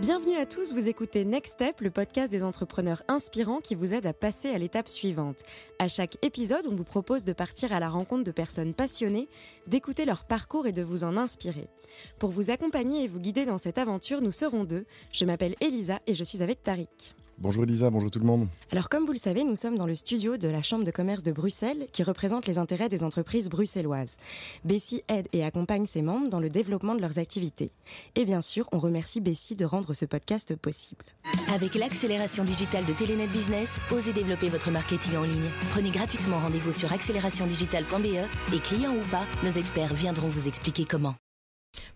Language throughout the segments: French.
Bienvenue à tous, vous écoutez Next Step, le podcast des entrepreneurs inspirants qui vous aide à passer à l'étape suivante. À chaque épisode, on vous propose de partir à la rencontre de personnes passionnées, d'écouter leur parcours et de vous en inspirer. Pour vous accompagner et vous guider dans cette aventure, nous serons deux. Je m'appelle Elisa et je suis avec Tariq. Bonjour Elisa, bonjour tout le monde. Alors comme vous le savez, nous sommes dans le studio de la Chambre de commerce de Bruxelles qui représente les intérêts des entreprises bruxelloises. Bessie aide et accompagne ses membres dans le développement de leurs activités. Et bien sûr, on remercie Bessie de rendre ce podcast possible. Avec l'accélération digitale de Telenet Business, osez développer votre marketing en ligne. Prenez gratuitement rendez-vous sur accélérationdigitale.be et clients ou pas, nos experts viendront vous expliquer comment.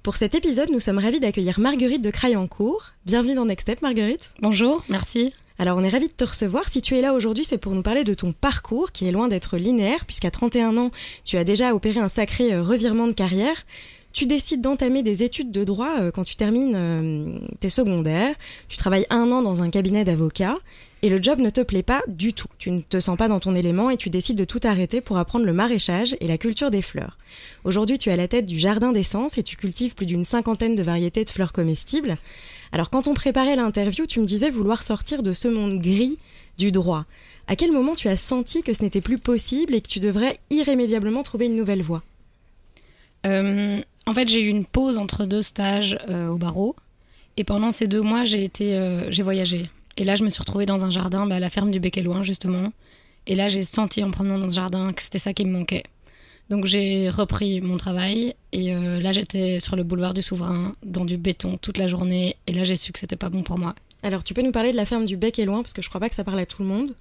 Pour cet épisode, nous sommes ravis d'accueillir Marguerite de Crayancourt. Bienvenue dans Next Step, Marguerite. Bonjour, merci. Alors, on est ravis de te recevoir. Si tu es là aujourd'hui, c'est pour nous parler de ton parcours qui est loin d'être linéaire, puisqu'à 31 ans, tu as déjà opéré un sacré euh, revirement de carrière. Tu décides d'entamer des études de droit euh, quand tu termines euh, tes secondaires. Tu travailles un an dans un cabinet d'avocats et le job ne te plaît pas du tout. Tu ne te sens pas dans ton élément et tu décides de tout arrêter pour apprendre le maraîchage et la culture des fleurs. Aujourd'hui, tu es à la tête du jardin d'essence et tu cultives plus d'une cinquantaine de variétés de fleurs comestibles. Alors quand on préparait l'interview, tu me disais vouloir sortir de ce monde gris du droit. À quel moment tu as senti que ce n'était plus possible et que tu devrais irrémédiablement trouver une nouvelle voie? Euh, En fait, j'ai eu une pause entre deux stages euh, au barreau. Et pendant ces deux mois, j'ai été, euh, j'ai voyagé. Et là, je me suis retrouvée dans un jardin, bah, à la ferme du Bec et Loin, justement. Et là, j'ai senti en promenant dans ce jardin que c'était ça qui me manquait. Donc j'ai repris mon travail et euh, là j'étais sur le boulevard du Souverain dans du béton toute la journée et là j'ai su que c'était pas bon pour moi. Alors tu peux nous parler de la ferme du Bec et Loin parce que je crois pas que ça parle à tout le monde.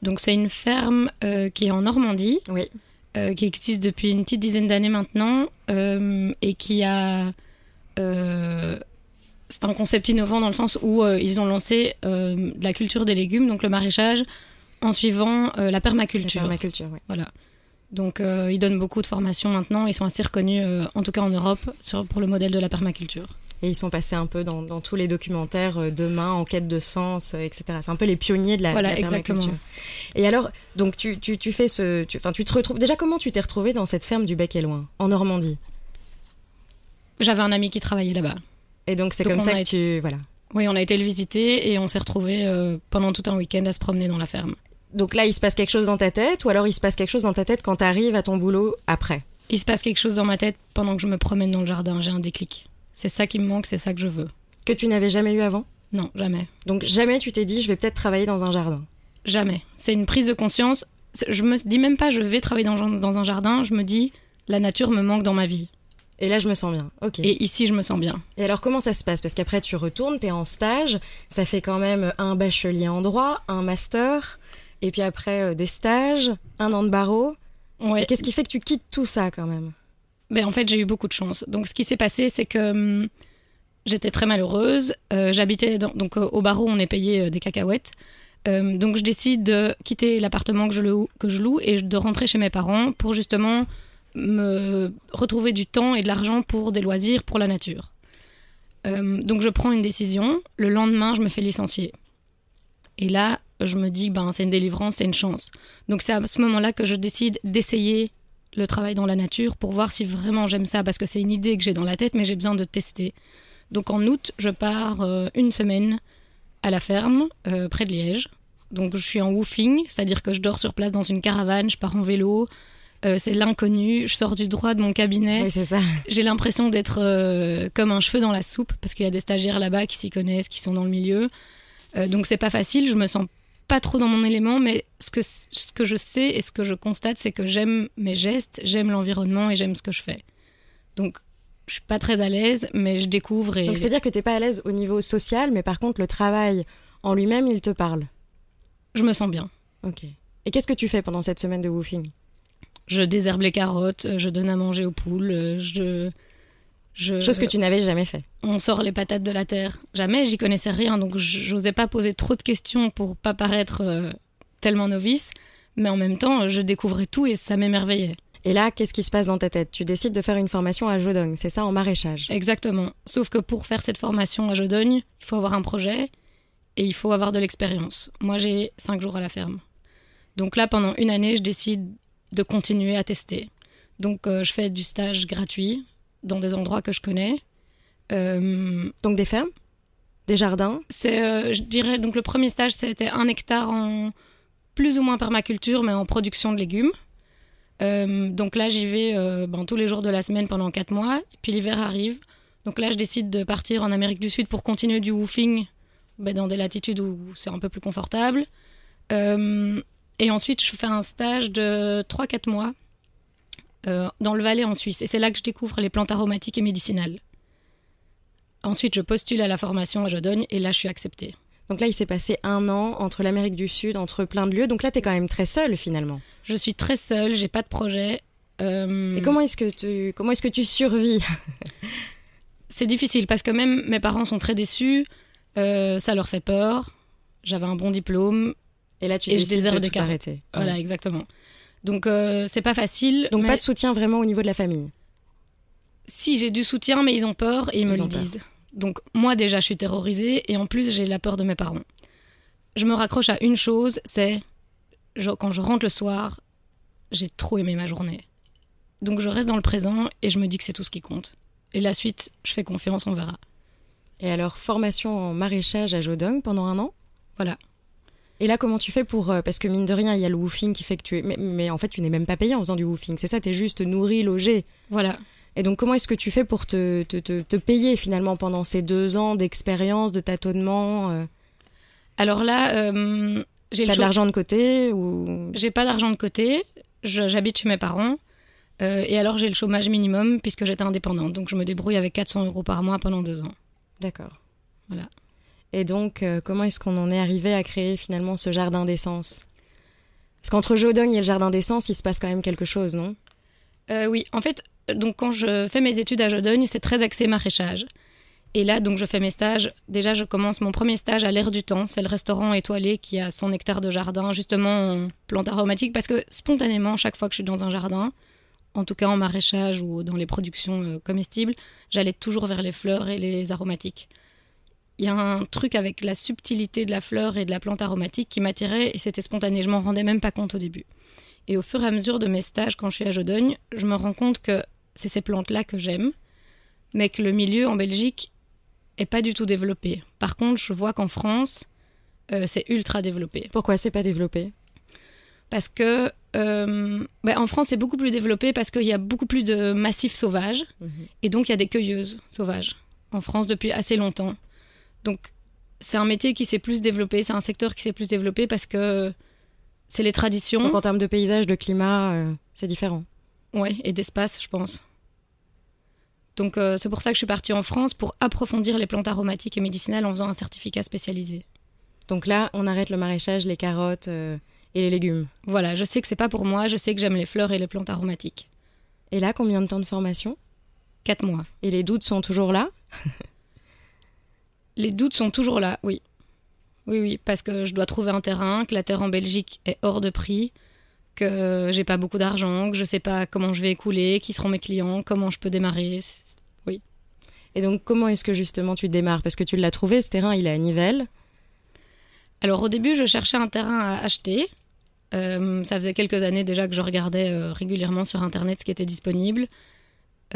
Donc c'est une ferme euh, qui est en Normandie, Oui. euh, qui existe depuis une petite dizaine d'années maintenant euh, et qui a c'est un concept innovant dans le sens où euh, ils ont lancé euh, la culture des légumes, donc le maraîchage, en suivant euh, la permaculture. La permaculture, oui. Voilà. Donc ils donnent beaucoup de formations maintenant. Ils sont assez reconnus, en tout cas en Europe, sur, pour le modèle de la permaculture. Et ils sont passés un peu dans, dans tous les documentaires Demain, En quête de sens, etc. C'est un peu les pionniers de la, Voilà, de la permaculture. exactement. Et alors, donc tu, tu, tu fais ce, tu, enfin tu te retrouves. Déjà, comment tu t'es retrouvé dans cette ferme du Bec et Loin, en Normandie? J'avais un ami qui travaillait là-bas. Et donc c'est comme ça que tu, voilà. Oui, on a été le visiter et on s'est retrouvés euh, pendant tout un week-end à se promener dans la ferme. Donc là, il se passe quelque chose dans ta tête, ou alors il se passe quelque chose dans ta tête quand tu arrives à ton boulot après? Il se passe quelque chose dans ma tête pendant que je me promène dans le jardin. J'ai un déclic. C'est ça qui me manque, c'est ça que je veux. Que tu n'avais jamais eu avant? Non, jamais. Donc jamais tu t'es dit, je vais peut-être travailler dans un jardin. Jamais. C'est une prise de conscience. Je me dis même pas je vais travailler dans, dans un jardin. Je me dis la nature me manque dans ma vie. Et là, je me sens bien. Ok. Et ici, je me sens bien. Et alors, comment ça se passe? Parce qu'après, tu retournes, t'es en stage, ça fait quand même un bachelier en droit, un master, et puis après euh, des stages, un an de barreau. Ouais. Qu'est-ce qui fait que tu quittes tout ça quand même? Ben, en fait, j'ai eu beaucoup de chance. Donc, ce qui s'est passé, c'est que hum, j'étais très malheureuse. Euh, J'habitais donc euh, au barreau, on est payé des cacahuètes. Donc, je décide de quitter l'appartement que je loue, que je loue et de rentrer chez mes parents pour justement me retrouver du temps et de l'argent pour des loisirs, pour la nature. Euh, donc, je prends une décision. Le lendemain, je me fais licencier. Et là, je me dis, ben, c'est une délivrance, c'est une chance. Donc, c'est à ce moment-là que je décide d'essayer le travail dans la nature pour voir si vraiment j'aime ça parce que c'est une idée que j'ai dans la tête mais j'ai besoin de tester. Donc en août, je pars euh, une semaine à la ferme euh, près de Liège. Donc je suis en woofing, c'est-à-dire que je dors sur place dans une caravane, je pars en vélo, euh, c'est l'inconnu, je sors du droit de mon cabinet. Oui, c'est ça. J'ai l'impression d'être euh, comme un cheveu dans la soupe parce qu'il y a des stagiaires là-bas qui s'y connaissent, qui sont dans le milieu. Euh, donc c'est pas facile, je me sens pas trop dans mon élément, mais ce que, ce que je sais et ce que je constate, c'est que j'aime mes gestes, j'aime l'environnement et j'aime ce que je fais. Donc je suis pas très à l'aise, mais je découvre et Donc c'est-à-dire que t'es pas à l'aise au niveau social, mais par contre, le travail en lui-même, il te parle. je me sens bien. Ok. Et qu'est-ce que tu fais pendant cette semaine de woofing? Je désherbe les carottes, je donne à manger aux poules, je. je Chose que tu n'avais jamais fait. on sort les patates de la terre. Jamais, j'y connaissais rien, donc j'osais pas poser trop de questions pour pas paraître euh, tellement novice. Mais en même temps, je découvrais tout et ça m'émerveillait. Et là, qu'est-ce qui se passe dans ta tête? Tu décides de faire une formation à Jodogne, c'est ça, en maraîchage? Exactement. Sauf que pour faire cette formation à Jodogne, il faut avoir un projet et il faut avoir de l'expérience. Moi, j'ai cinq jours à la ferme. Donc là, pendant une année, je décide de continuer à tester. Donc, euh, je fais du stage gratuit dans des endroits que je connais. Euh, Donc des fermes? Des jardins? C'est, euh, je dirais, donc le premier stage, c'était un hectare en plus ou moins permaculture, mais en production de légumes. Donc là, j'y vais ben, tous les jours de la semaine pendant quatre mois. Et puis l'hiver arrive. Donc là, je décide de partir en Amérique du Sud pour continuer du woofing ben, dans des latitudes où c'est un peu plus confortable. Et ensuite, je fais un stage de 3-4 mois euh, dans le Valais en Suisse. Et c'est là que je découvre les plantes aromatiques et médicinales. Ensuite, je postule à la formation à Jodogne et là, je suis acceptée. Donc là, il s'est passé un an entre l'Amérique du Sud, entre plein de lieux. Donc là, tu es quand même très seule finalement. Je suis très seule, j'ai pas de projet. Euh, Et comment est-ce que tu comment est-ce que tu survis? C'est difficile parce que même mes parents sont très déçus. euh, ça leur fait peur. J'avais un bon diplôme. Et là, tu Et je désire de des tout carottes. arrêter. Voilà, Ouais. exactement. Donc euh, c'est pas facile. Donc mais pas de soutien vraiment au niveau de la famille. Si j'ai du soutien, mais ils ont peur et ils me le peur. disent. Donc moi déjà, je suis terrorisée et en plus j'ai la peur de mes parents. Je me raccroche à une chose, c'est je- quand je rentre le soir, j'ai trop aimé ma journée. Donc je reste dans le présent et je me dis que c'est tout ce qui compte. Et la suite, je fais confiance, on verra. Et alors formation en maraîchage à Jodong pendant un an? Voilà. Et là, comment tu fais pour euh, parce que mine de rien, il y a le woofing qui fait que tu es mais, mais en fait, tu n'es même pas payé en faisant du woofing. C'est ça, tu es juste nourri, logé. Voilà. Et donc, comment est-ce que tu fais pour te, te, te, te payer finalement pendant ces deux ans d'expérience, de tâtonnement euh, Alors là, euh, j'ai T'as de l'argent de côté ou? J'ai pas d'argent de côté, j'habite chez mes parents, euh, et alors j'ai le chômage minimum puisque j'étais indépendante. Donc je me débrouille avec 400 euros par mois pendant deux ans. D'accord. Voilà. Et donc, euh, comment est-ce qu'on en est arrivé à créer finalement ce jardin d'essence? Parce qu'entre Jodong et le jardin d'essence, il se passe quand même quelque chose, non? Euh, oui, en fait, donc quand je fais mes études à Jodogne, c'est très axé maraîchage. Et là, donc, je fais mes stages. Déjà, je commence mon premier stage à l'air du temps. C'est le restaurant étoilé qui a 100 hectares de jardin, justement en plantes aromatiques, parce que spontanément, chaque fois que je suis dans un jardin, en tout cas en maraîchage ou dans les productions euh, comestibles, j'allais toujours vers les fleurs et les aromatiques. Il y a un truc avec la subtilité de la fleur et de la plante aromatique qui m'attirait et c'était spontané. Je m'en rendais même pas compte au début. Et au fur et à mesure de mes stages, quand je suis à Jodogne, je me rends compte que c'est ces plantes-là que j'aime, mais que le milieu en Belgique est pas du tout développé. Par contre, je vois qu'en France, euh, c'est ultra développé. Pourquoi c'est pas développé? Parce que euh, ben, en France, c'est beaucoup plus développé parce qu'il y a beaucoup plus de massifs sauvages, et donc il y a des cueilleuses sauvages en France depuis assez longtemps. Donc c'est un métier qui s'est plus développé, c'est un secteur qui s'est plus développé parce que c'est les traditions. Donc en termes de paysage, de climat, euh, c'est différent. Ouais, et d'espace, je pense. Donc euh, c'est pour ça que je suis partie en France pour approfondir les plantes aromatiques et médicinales en faisant un certificat spécialisé. Donc là, on arrête le maraîchage, les carottes euh, et les légumes. Voilà, je sais que c'est pas pour moi, je sais que j'aime les fleurs et les plantes aromatiques. Et là, combien de temps de formation? Quatre mois. Et les doutes sont toujours là? Les doutes sont toujours là, oui. Oui, oui, parce que je dois trouver un terrain, que la terre en Belgique est hors de prix, que j'ai pas beaucoup d'argent, que je sais pas comment je vais écouler, qui seront mes clients, comment je peux démarrer. C'est- Et donc, comment est-ce que justement tu démarres? Parce que tu l'as trouvé, ce terrain, il est à Nivelles. Alors au début, je cherchais un terrain à acheter. Euh, ça faisait quelques années déjà que je regardais euh, régulièrement sur Internet ce qui était disponible.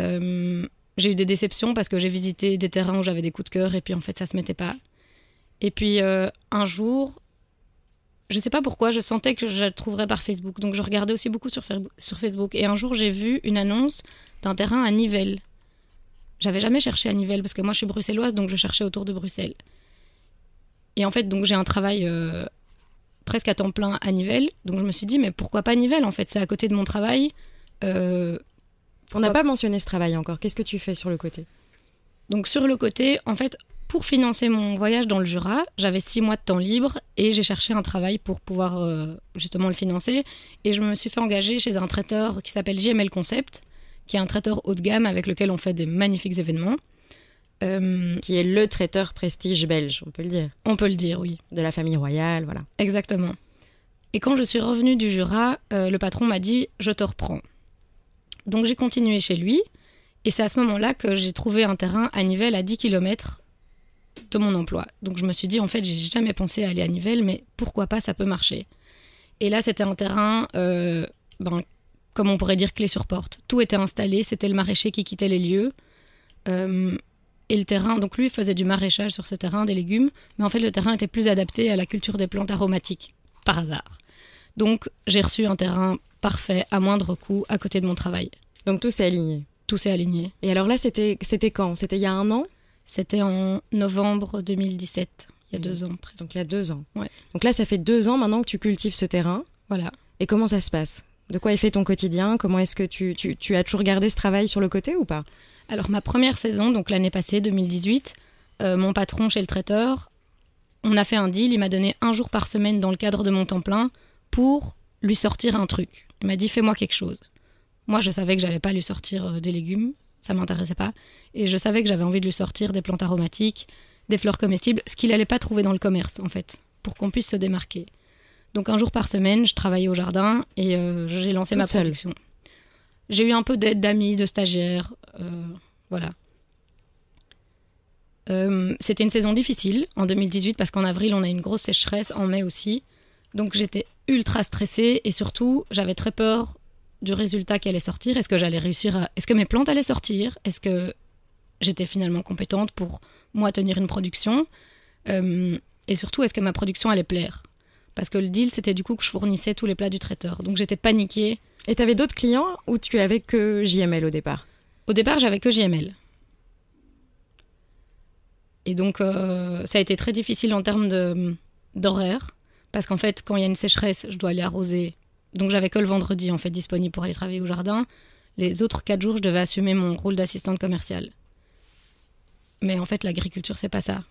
Euh, j'ai eu des déceptions parce que j'ai visité des terrains où j'avais des coups de cœur et puis en fait ça se mettait pas. Et puis euh, un jour, je sais pas pourquoi, je sentais que je le trouverais par Facebook. Donc je regardais aussi beaucoup sur Facebook. Et un jour, j'ai vu une annonce d'un terrain à Nivelles. J'avais jamais cherché à Nivelles parce que moi je suis bruxelloise donc je cherchais autour de Bruxelles. Et en fait, donc j'ai un travail euh, presque à temps plein à Nivelles. Donc je me suis dit, mais pourquoi pas Nivelles En fait, c'est à côté de mon travail. Euh, On n'a pas mentionné ce travail encore. Qu'est-ce que tu fais sur le côté donc sur le côté, en fait, pour financer mon voyage dans le Jura, j'avais six mois de temps libre et j'ai cherché un travail pour pouvoir euh, justement le financer. Et je me suis fait engager chez un traiteur qui s'appelle JML Concept, qui est un traiteur haut de gamme avec lequel on fait des magnifiques événements. Euh, Qui est le traiteur prestige belge, on peut le dire. on peut le dire, oui. De la famille royale, voilà. Exactement. Et quand je suis revenue du Jura, euh, le patron m'a dit Je te reprends. Donc j'ai continué chez lui. Et c'est à ce moment-là que j'ai trouvé un terrain à Nivelles à 10 km de mon emploi. Donc je me suis dit En fait, j'ai jamais pensé à aller à Nivelles, mais pourquoi pas, ça peut marcher. Et là, c'était un terrain, euh, ben, comme on pourrait dire, clé sur porte. Tout était installé, c'était le maraîcher qui quittait les lieux. Euh, Et le terrain, donc lui faisait du maraîchage sur ce terrain, des légumes, mais en fait le terrain était plus adapté à la culture des plantes aromatiques, par hasard. Donc j'ai reçu un terrain parfait, à moindre coût, à côté de mon travail. Donc tout s'est aligné. Tout s'est aligné. Et alors là, c'était c'était quand? C'était il y a un an? C'était en novembre 2017, il y a deux ans presque. Donc il y a deux ans. Ouais. Donc là, ça fait deux ans maintenant que tu cultives ce terrain. Voilà. Et comment ça se passe? De quoi est fait ton quotidien? Comment est-ce que tu, tu, tu as toujours gardé ce travail sur le côté ou pas? Alors ma première saison, donc l'année passée, 2018, euh, mon patron chez le traiteur, on a fait un deal, il m'a donné un jour par semaine dans le cadre de mon temps plein pour lui sortir un truc. Il m'a dit fais-moi quelque chose. Moi je savais que j'allais pas lui sortir euh, des légumes, ça m'intéressait pas, et je savais que j'avais envie de lui sortir des plantes aromatiques, des fleurs comestibles, ce qu'il allait pas trouver dans le commerce en fait, pour qu'on puisse se démarquer. Donc un jour par semaine, je travaillais au jardin et euh, j'ai lancé Toute ma seule production. J'ai eu un peu d'aide d'amis, de stagiaires, euh, voilà. Euh, C'était une saison difficile en 2018 parce qu'en avril on a une grosse sécheresse, en mai aussi. Donc j'étais ultra stressée et surtout j'avais très peur du résultat qui allait sortir. Est-ce que j'allais réussir à... Est-ce que mes plantes allaient sortir? Est-ce que j'étais finalement compétente pour moi tenir une production? Euh, Et surtout, est-ce que ma production allait plaire? Parce que le deal, c'était du coup que je fournissais tous les plats du traiteur. Donc j'étais paniquée. Et tu avais d'autres clients ou tu avais que JML au départ? Au départ, j'avais que JML. Et donc, euh, ça a été très difficile en termes de- d'horaire. Parce qu'en fait, quand il y a une sécheresse, je dois aller arroser. Donc, j'avais que le vendredi, en fait, disponible pour aller travailler au jardin. Les autres quatre jours, je devais assumer mon rôle d'assistante commerciale. Mais en fait, l'agriculture, c'est pas ça.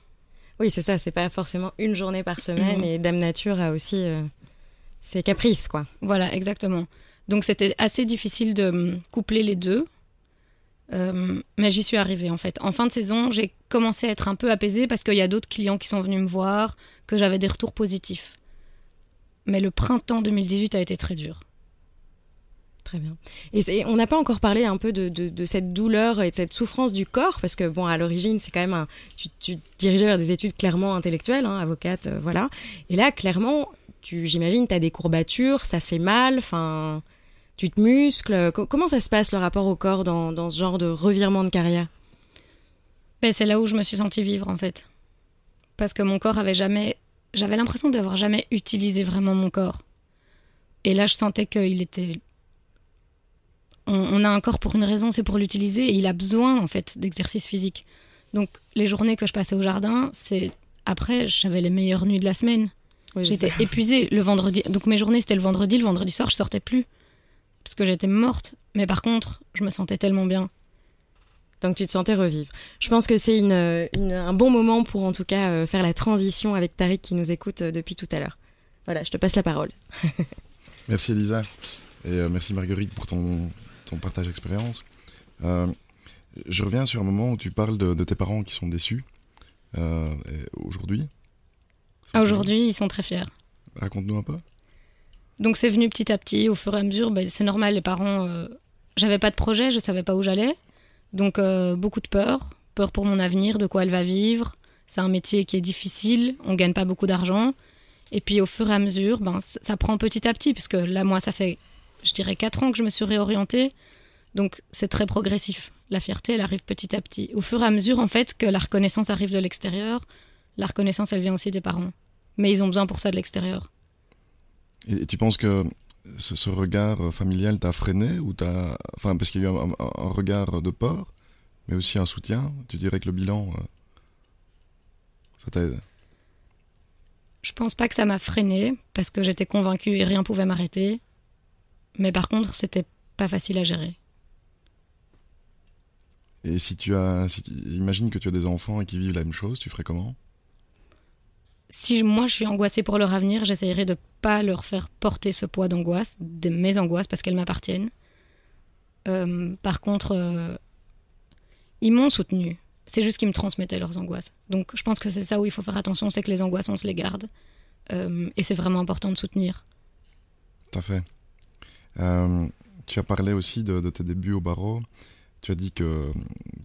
Oui, c'est ça, c'est pas forcément une journée par semaine et Dame Nature a aussi euh, ses caprices, quoi. Voilà, exactement. Donc c'était assez difficile de coupler les deux. Euh, mais j'y suis arrivée en fait. En fin de saison, j'ai commencé à être un peu apaisée parce qu'il y a d'autres clients qui sont venus me voir, que j'avais des retours positifs. Mais le printemps 2018 a été très dur. Très bien. Et on n'a pas encore parlé un peu de, de- de cette douleur et de cette souffrance du corps, parce que bon, à l'origine, c'est quand même un, tu, tu te dirigeais vers des études clairement intellectuelles, hein, avocate, euh, voilà. Et là, clairement, tu, j'imagine, tu as des courbatures, ça fait mal, enfin, tu te muscles. Co- comment ça se passe le rapport au corps dans, dans ce genre de revirement de carrière? Mais c'est là où je me suis sentie vivre en fait. Parce que mon corps avait jamais. J'avais l'impression d'avoir jamais utilisé vraiment mon corps. Et là, je sentais qu'il était. On, on a un corps pour une raison, c'est pour l'utiliser et il a besoin en fait d'exercice physique. Donc les journées que je passais au jardin, c'est. Après, j'avais les meilleures nuits de la semaine. Oui, J'étais épuisée le vendredi. Donc mes journées, c'était le vendredi. Le vendredi soir, je sortais plus. Parce que j'étais morte. Mais par contre, je me sentais tellement bien. Donc tu te sentais revivre. Je pense que c'est une, une- un bon moment pour en tout cas euh, faire la transition avec Tariq qui nous écoute euh, depuis tout à l'heure. Voilà, je te passe la parole. Merci Elisa et euh, merci Marguerite pour ton, ton partage d'expérience. Euh, je reviens sur un moment où tu parles de, de tes parents qui sont déçus euh, aujourd'hui. Aujourd'hui, ils sont très fiers. Raconte-nous un peu. Donc c'est venu petit à petit, au fur et à mesure. Ben, c'est normal, les parents. euh, J'avais pas de projet, je savais pas où j'allais. Donc euh, beaucoup de peur. Peur pour mon avenir, de quoi elle va vivre. C'est un métier qui est difficile, on gagne pas beaucoup d'argent. Et puis au fur et à mesure, ben, ça prend petit à petit, puisque là, moi, ça fait, je dirais, 4 ans que je me suis réorientée. Donc c'est très progressif. La fierté, elle arrive petit à petit. Au fur et à mesure, en fait, que la reconnaissance arrive de l'extérieur, la reconnaissance, elle vient aussi des parents. Mais ils ont besoin pour ça de l'extérieur. Et tu penses que ce, ce regard euh, familial t'a freiné ou t'as, enfin parce qu'il y a eu un, un- un regard de peur, mais aussi un soutien. Tu dirais que le bilan, euh, ça t'aide. Je pense pas que ça m'a freiné parce que j'étais convaincue et rien pouvait m'arrêter. Mais par contre, c'était pas facile à gérer. Et si tu as, si tu- imagine que tu as des enfants et qui vivent la même chose, tu ferais comment? Si moi je suis angoissée pour leur avenir, j'essayerai de pas leur faire porter ce poids d'angoisse, de mes angoisses parce qu'elles m'appartiennent. Euh, par contre, euh, ils m'ont soutenue. C'est juste qu'ils me transmettaient leurs angoisses. Donc je pense que c'est ça où il faut faire attention, c'est que les angoisses on se les garde. Euh, et c'est vraiment important de soutenir. Tout à fait. Tu as parlé aussi de, tes débuts au barreau. Tu as dit que,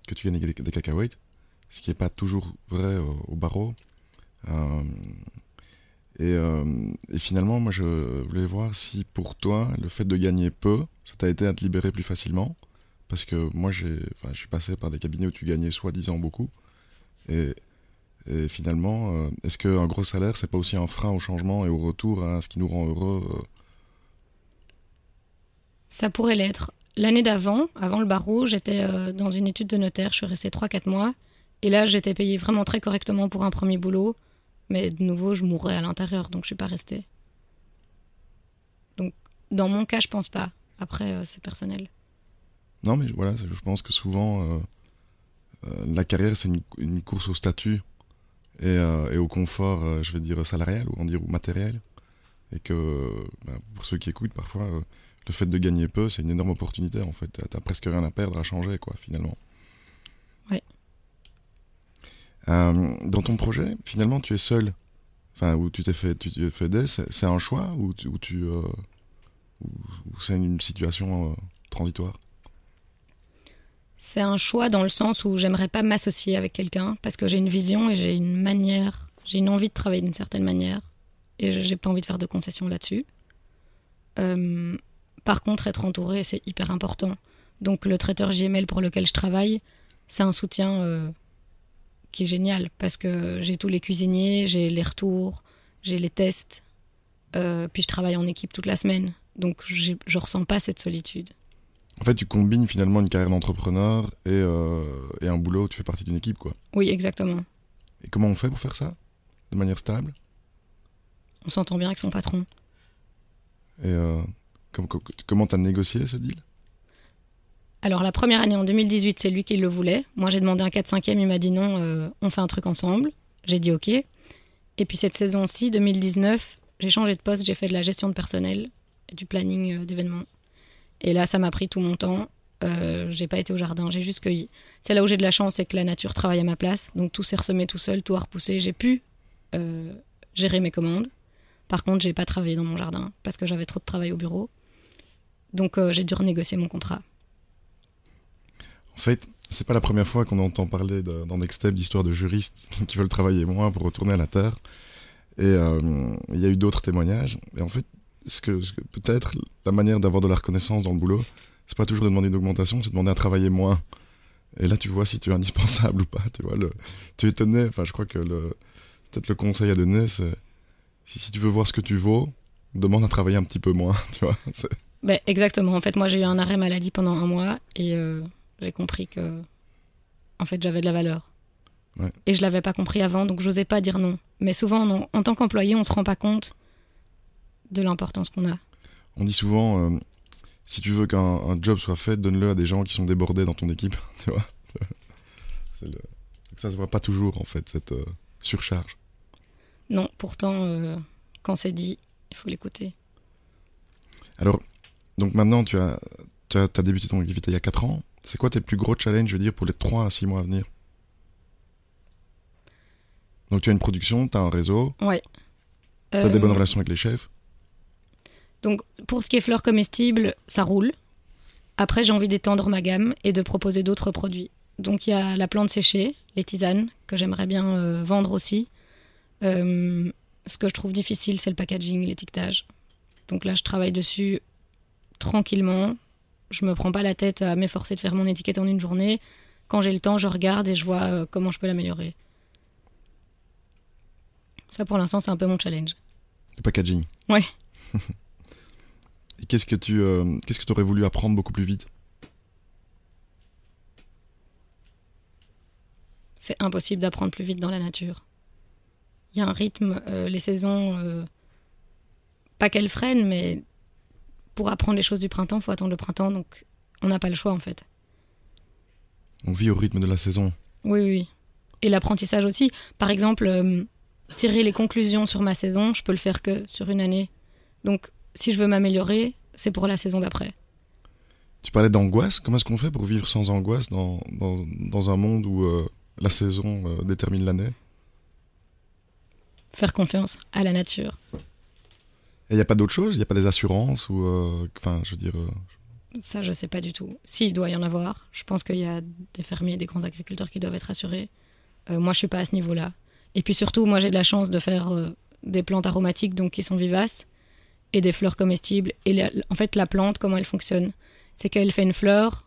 que tu gagnais des, des cacahuètes, ce qui n'est pas toujours vrai au barreau. Euh, et, euh, et finalement, moi, je voulais voir si pour toi, le fait de gagner peu, ça t'a aidé à te libérer plus facilement. Parce que moi, je suis passé par des cabinets où tu gagnais soi-disant beaucoup. Et, finalement, euh, est-ce qu'un gros salaire, c'est pas aussi un frein au changement et au retour à ce qui nous rend heureux Ça pourrait l'être. L'année d'avant, avant le barreau, j'étais dans une étude de notaire, je suis restée 3-4 mois. Et là, j'étais payée vraiment très correctement pour un premier boulot. Mais de nouveau, je mourrais à l'intérieur, donc je suis pas restée. Donc, dans mon cas, je pense pas. Après, euh, c'est personnel. Non, mais voilà, je pense que souvent, euh, euh, la carrière, c'est une, course au statut et, au confort, je vais dire, salarial ou on dire matériel. Et que, bah, pour ceux qui écoutent, parfois, le fait de gagner peu, c'est une énorme opportunité, en fait. T'as presque rien à perdre, à changer, quoi, finalement. Ouais. Euh, dans ton projet, finalement, tu es seul. Enfin, où tu t'es fait, tu t'es fait aider, c'est un choix ou tu, ou tu, euh, ou- c'est une situation euh, transitoire? C'est un choix dans le sens où j'aimerais pas m'associer avec quelqu'un parce que j'ai une vision et j'ai une manière, j'ai une envie de travailler d'une certaine manière et j'ai pas envie de faire de concessions là-dessus. Euh, par contre, être entouré, c'est hyper important. Donc le traiteur JML pour lequel je travaille, c'est un soutien euh, qui est génial parce que j'ai tous les cuisiniers, j'ai les retours, j'ai les tests, euh, puis je travaille en équipe toute la semaine. Donc je ressens pas cette solitude. En fait, tu combines finalement une carrière d'entrepreneur et, euh, et un boulot où tu fais partie d'une équipe, quoi. Oui, exactement. Et comment on fait pour faire ça? De manière stable? On s'entend bien avec son patron. Et euh, com- com- comment t'as négocié ce deal? Alors la première année en 2018, c'est lui qui le voulait. Moi j'ai demandé un 4-5e, il m'a dit non, euh, on fait un truc ensemble. J'ai dit ok. Et puis cette saison-ci, 2019, j'ai changé de poste, j'ai fait de la gestion de personnel du planning euh, d'événements. Et là ça m'a pris tout mon temps. Euh, j'ai pas été au jardin, j'ai juste cueilli. C'est là où j'ai de la chance, c'est que la nature travaille à ma place. Donc tout s'est ressemé tout seul, tout a repoussé. J'ai pu euh, gérer mes commandes. Par contre, j'ai pas travaillé dans mon jardin parce que j'avais trop de travail au bureau. Donc j'ai dû renégocier mon contrat. Fait, c'est pas la première fois qu'on entend parler de- dans Nextep d'histoires de juristes qui veulent travailler moins pour retourner à la terre. Et euh, il y a eu d'autres témoignages. Et en fait, ce que, peut-être la manière d'avoir de la reconnaissance dans le boulot, c'est pas toujours de demander une augmentation, c'est de demander à travailler moins. Et là, tu vois si tu es indispensable ou pas. Tu vois, le, tu es étonné. Enfin, je crois que peut-être le conseil à donner, c'est si, si tu veux voir ce que tu vaux, demande à travailler un petit peu moins. Tu vois, c'est- Ben, exactement. En fait, moi, j'ai eu un arrêt maladie pendant un mois et euh, j'ai compris que, en fait, j'avais de la valeur. Ouais. Et je l'avais pas compris avant, donc j'osais pas dire non. Mais souvent, en tant qu'employé, on se rend pas compte de l'importance qu'on a. On dit souvent, euh, si tu veux qu'un un job soit fait, donne-le à des gens qui sont débordés dans ton équipe. Tu vois le- Ça se voit pas toujours, en fait, cette euh, surcharge. Non, pourtant, euh, quand c'est dit, il faut l'écouter. Alors, donc maintenant, tu as, tu as, t'as débuté ton activité il y a 4 ans. C'est quoi tes plus gros challenges, je veux dire, pour les 3 à 6 mois à venir? Donc, tu as une production, tu as un réseau, Ouais. tu as Euh, des bonnes relations avec les chefs. Donc, pour ce qui est fleurs comestibles, ça roule. Après, j'ai envie d'étendre ma gamme et de proposer d'autres produits. Donc, il y a la plante séchée, les tisanes, que j'aimerais bien euh, vendre aussi. Euh, ce que je trouve difficile, c'est le packaging, l'étiquetage. Donc là, je travaille dessus tranquillement. Je me prends pas la tête à m'efforcer de faire mon étiquette en une journée. Quand j'ai le temps, je regarde et je vois euh, comment je peux l'améliorer. Ça, pour l'instant, c'est un peu mon challenge. Le packaging. Ouais. Et qu'est-ce que tu euh, qu'est-ce que tu aurais voulu apprendre beaucoup plus vite? C'est impossible d'apprendre plus vite dans la nature. Il y a un rythme, euh, les saisons, euh, pas qu'elles freinent, mais pour apprendre les choses du printemps, faut attendre le printemps, donc on n'a pas le choix en fait. On vit au rythme de la saison. Oui, oui. Et l'apprentissage aussi. Par exemple, euh, tirer les conclusions sur ma saison, je peux le faire que sur une année. Donc, si je veux m'améliorer, c'est pour la saison d'après. Tu parlais d'angoisse. Comment est-ce qu'on fait pour vivre sans angoisse dans, dans, dans un monde où euh, la saison euh, détermine l'année? Faire confiance à la nature. Et il n'y a pas d'autre chose? Il n'y a pas des assurances ou euh, Enfin, je veux dire. euh, Ça, je sais pas du tout. S'il doit y en avoir, je pense qu'il y a des fermiers, des grands agriculteurs qui doivent être assurés. Euh, moi, je suis pas à ce niveau-là. Et puis surtout, moi, j'ai de la chance de faire des plantes aromatiques, donc qui sont vivaces, et des fleurs comestibles. Et en fait, la plante, comment elle fonctionne C'est qu'elle fait une fleur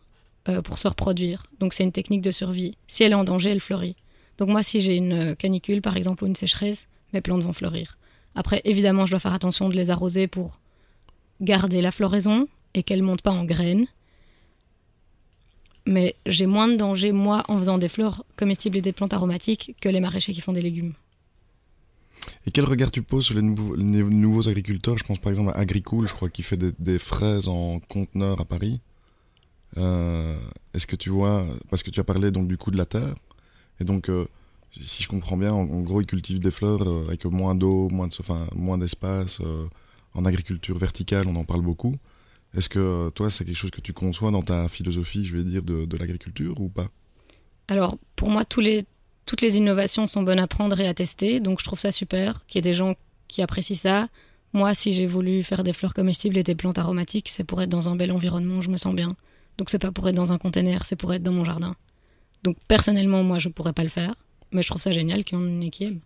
pour se reproduire. Donc, c'est une technique de survie. Si elle est en danger, elle fleurit. Donc moi, si j'ai une canicule, par exemple, ou une sécheresse, mes plantes vont fleurir. Après, évidemment, je dois faire attention de les arroser pour garder la floraison et qu'elles ne montent pas en graines. Mais j'ai moins de danger, moi, en faisant des fleurs comestibles et des plantes aromatiques que les maraîchers qui font des légumes. Et quel regard tu poses sur les nouveaux, agriculteurs? Je pense par exemple à Agricool, je crois, qui fait des, fraises en conteneurs à Paris. Euh, est-ce que tu vois, parce que tu as parlé donc du coût de la terre, et donc euh, si je comprends bien, en, gros ils cultivent des fleurs euh, avec moins d'eau, moins de, enfin, d'espace. en agriculture verticale, on en parle beaucoup. Est-ce que toi, c'est quelque chose que tu conçois dans ta philosophie, je vais dire, de, l'agriculture ou pas? Alors, pour moi, toutes les innovations sont bonnes à prendre et à tester, donc je trouve ça super qu'il y ait des gens qui apprécient ça. Moi, si j'ai voulu faire des fleurs comestibles et des plantes aromatiques, c'est pour être dans un bel environnement, je me sens bien. Donc c'est pas pour être dans un container, c'est pour être dans mon jardin. Donc personnellement, moi, je pourrais pas le faire, mais je trouve ça génial qu'il y en ait qui aiment.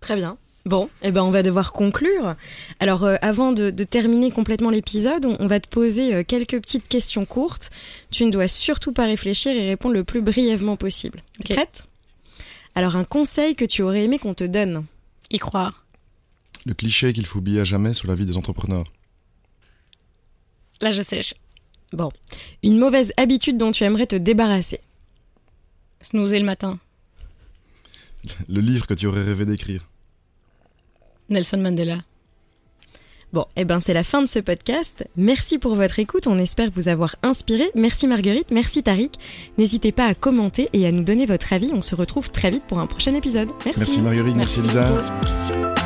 Très bien. Bon, eh ben on va devoir conclure. Alors euh, avant de, terminer complètement l'épisode, on, va te poser euh, quelques petites questions courtes. Tu ne dois surtout pas réfléchir et répondre le plus brièvement possible. Prête? Alors un conseil que tu aurais aimé qu'on te donne? Y croire. Le cliché qu'il faut oublier à jamais sur la vie des entrepreneurs. Là, je sèche. Bon. Une mauvaise habitude dont tu aimerais te débarrasser? Snoozer le matin. Le livre que tu aurais rêvé d'écrire Nelson Mandela. Bon, eh ben c'est la fin de ce podcast. Merci pour votre écoute, on espère vous avoir inspiré. Merci Marguerite, merci Tariq. N'hésitez pas à commenter et à nous donner votre avis. On se retrouve très vite pour un prochain épisode. Merci. Merci Marguerite, merci, merci Lisa.